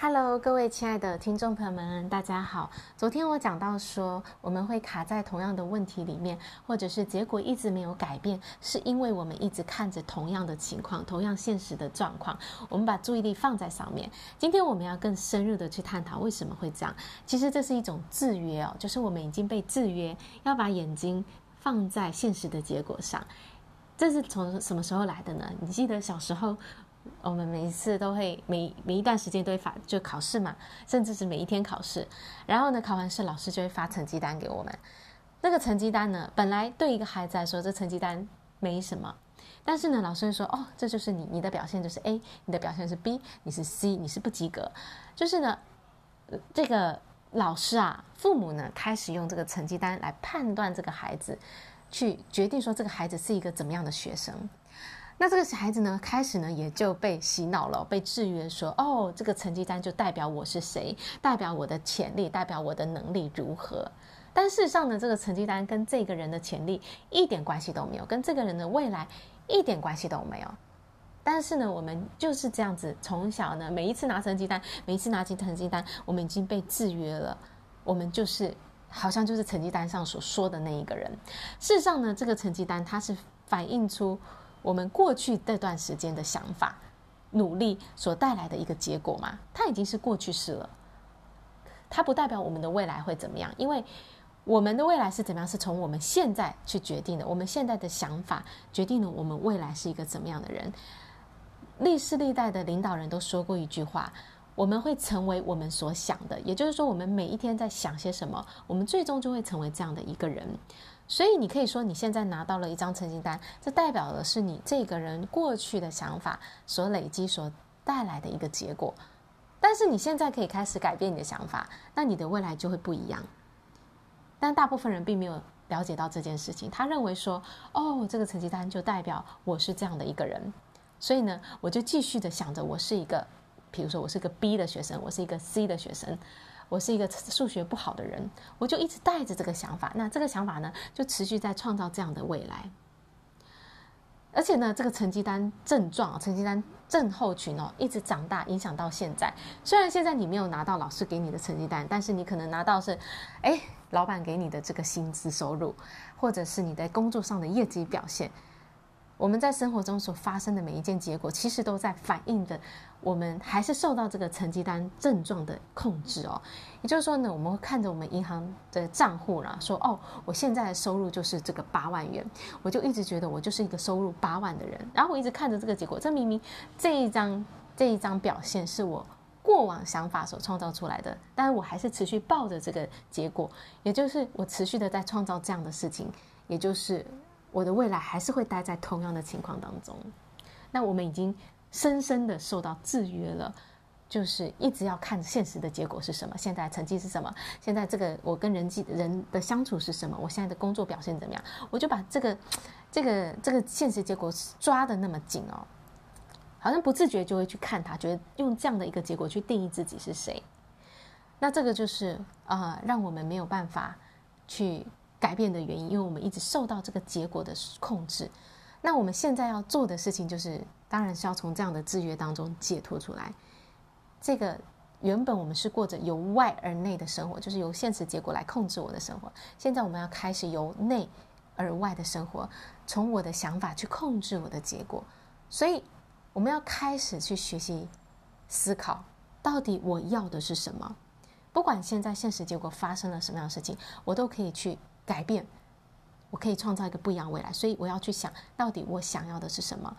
Hello，各位亲爱的听众朋友们，大家好。昨天我讲到说，我们会卡在同样的问题里面，或者是结果一直没有改变，是因为我们一直看着同样的情况，同样现实的状况，我们把注意力放在上面。今天我们要更深入的去探讨为什么会这样。其实这是一种制约哦，就是我们已经被制约，要把眼睛放在现实的结果上。这是从什么时候来的呢？你记得小时候？我们每一次都会每每一段时间都会发就考试嘛，甚至是每一天考试。然后呢，考完试老师就会发成绩单给我们。那个成绩单呢，本来对一个孩子来说，这成绩单没什么。但是呢，老师会说：“哦，这就是你，你的表现就是 A，你的表现是 B，你是 C，你是不及格。”就是呢，这个老师啊，父母呢，开始用这个成绩单来判断这个孩子，去决定说这个孩子是一个怎么样的学生。那这个小孩子呢，开始呢也就被洗脑了，被制约说，哦，这个成绩单就代表我是谁，代表我的潜力，代表我的能力如何。但事实上呢，这个成绩单跟这个人的潜力一点关系都没有，跟这个人的未来一点关系都没有。但是呢，我们就是这样子，从小呢，每一次拿成绩单，每一次拿起成绩单，我们已经被制约了，我们就是好像就是成绩单上所说的那一个人。事实上呢，这个成绩单它是反映出。我们过去这段时间的想法、努力所带来的一个结果嘛，它已经是过去式了。它不代表我们的未来会怎么样，因为我们的未来是怎么样，是从我们现在去决定的。我们现在的想法决定了我们未来是一个怎么样的人。历世历代的领导人都说过一句话：我们会成为我们所想的。也就是说，我们每一天在想些什么，我们最终就会成为这样的一个人。所以你可以说，你现在拿到了一张成绩单，这代表的是你这个人过去的想法所累积所带来的一个结果。但是你现在可以开始改变你的想法，那你的未来就会不一样。但大部分人并没有了解到这件事情，他认为说，哦，这个成绩单就代表我是这样的一个人，所以呢，我就继续的想着，我是一个，比如说我是个 B 的学生，我是一个 C 的学生。我是一个数学不好的人，我就一直带着这个想法。那这个想法呢，就持续在创造这样的未来。而且呢，这个成绩单症状、成绩单症候群哦，一直长大，影响到现在。虽然现在你没有拿到老师给你的成绩单，但是你可能拿到是，哎，老板给你的这个薪资收入，或者是你在工作上的业绩表现。我们在生活中所发生的每一件结果，其实都在反映的，我们还是受到这个成绩单症状的控制哦。也就是说呢，我们会看着我们银行的账户啦，说哦，我现在的收入就是这个八万元，我就一直觉得我就是一个收入八万的人，然后我一直看着这个结果，这明明这一张这一张表现是我过往想法所创造出来的，但是我还是持续抱着这个结果，也就是我持续的在创造这样的事情，也就是。我的未来还是会待在同样的情况当中，那我们已经深深的受到制约了，就是一直要看现实的结果是什么，现在成绩是什么，现在这个我跟人际人的相处是什么，我现在的工作表现怎么样，我就把这个这个这个现实结果抓得那么紧哦，好像不自觉就会去看它，觉得用这样的一个结果去定义自己是谁，那这个就是啊、让我们没有办法去。改变的原因，因为我们一直受到这个结果的控制。那我们现在要做的事情，就是当然是要从这样的制约当中解脱出来。这个原本我们是过着由外而内的生活，就是由现实结果来控制我的生活。现在我们要开始由内而外的生活，从我的想法去控制我的结果。所以我们要开始去学习思考，到底我要的是什么？不管现在现实结果发生了什么样的事情，我都可以去。改变，我可以创造一个不一样的未来，所以我要去想到底我想要的是什么。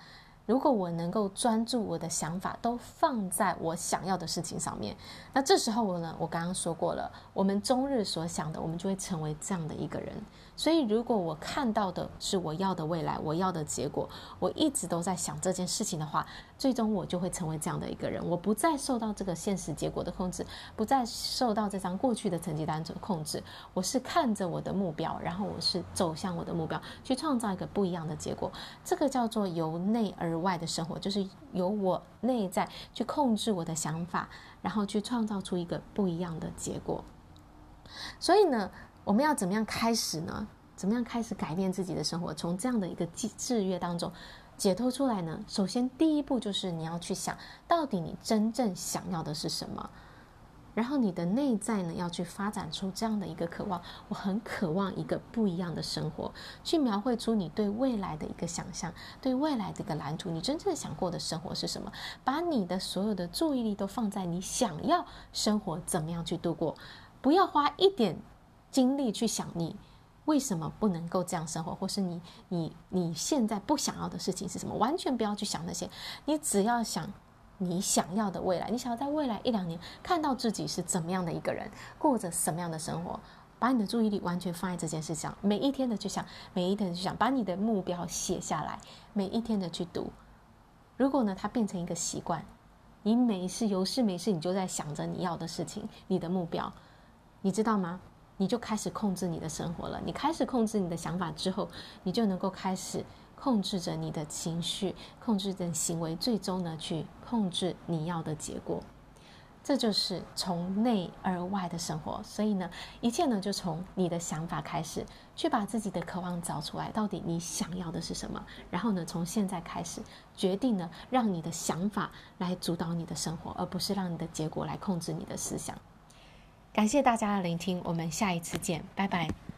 如果我能够专注我的想法都放在我想要的事情上面，那这时候我呢，我刚刚说过了，我们终日所想的，我们就会成为这样的一个人。所以，如果我看到的是我要的未来，我要的结果，我一直都在想这件事情的话，最终我就会成为这样的一个人。我不再受到这个现实结果的控制，不再受到这张过去的成绩单的控制。我是看着我的目标，然后我是走向我的目标，去创造一个不一样的结果。这个叫做由内而外的生活，就是由我内在去控制我的想法，然后去创造出一个不一样的结果。所以呢，我们要怎么样开始呢？怎么样开始改变自己的生活？从这样的一个制制约当中，解脱出来呢？首先第一步就是你要去想到底你真正想要的是什么。然后你的内在呢，要去发展出这样的一个渴望，我很渴望一个不一样的生活，去描绘出你对未来的一个想象，对未来的一个蓝图，你真正想过的生活是什么？把你的所有的注意力都放在你想要生活怎么样去度过，不要花一点精力去想你为什么不能够这样生活，或是你你你现在不想要的事情是什么，完全不要去想那些，你只要想。你想要的未来，你想要在未来一两年看到自己是怎么样的一个人，过着什么样的生活，把你的注意力完全放在这件事上，每一天的去想，每一天的去想，把你的目标写下来，每一天的去读。如果呢，它变成一个习惯，你没事有事没事，你就在想着你要的事情，你的目标，你知道吗？你就开始控制你的生活了。你开始控制你的想法之后，你就能够开始。控制着你的情绪，控制着行为，最终呢，去控制你要的结果。这就是从内而外的生活。所以呢，一切呢，就从你的想法开始，去把自己的渴望找出来，到底你想要的是什么。然后呢，从现在开始，决定呢，让你的想法来主导你的生活，而不是让你的结果来控制你的思想。感谢大家的聆听，我们下一次见，拜拜。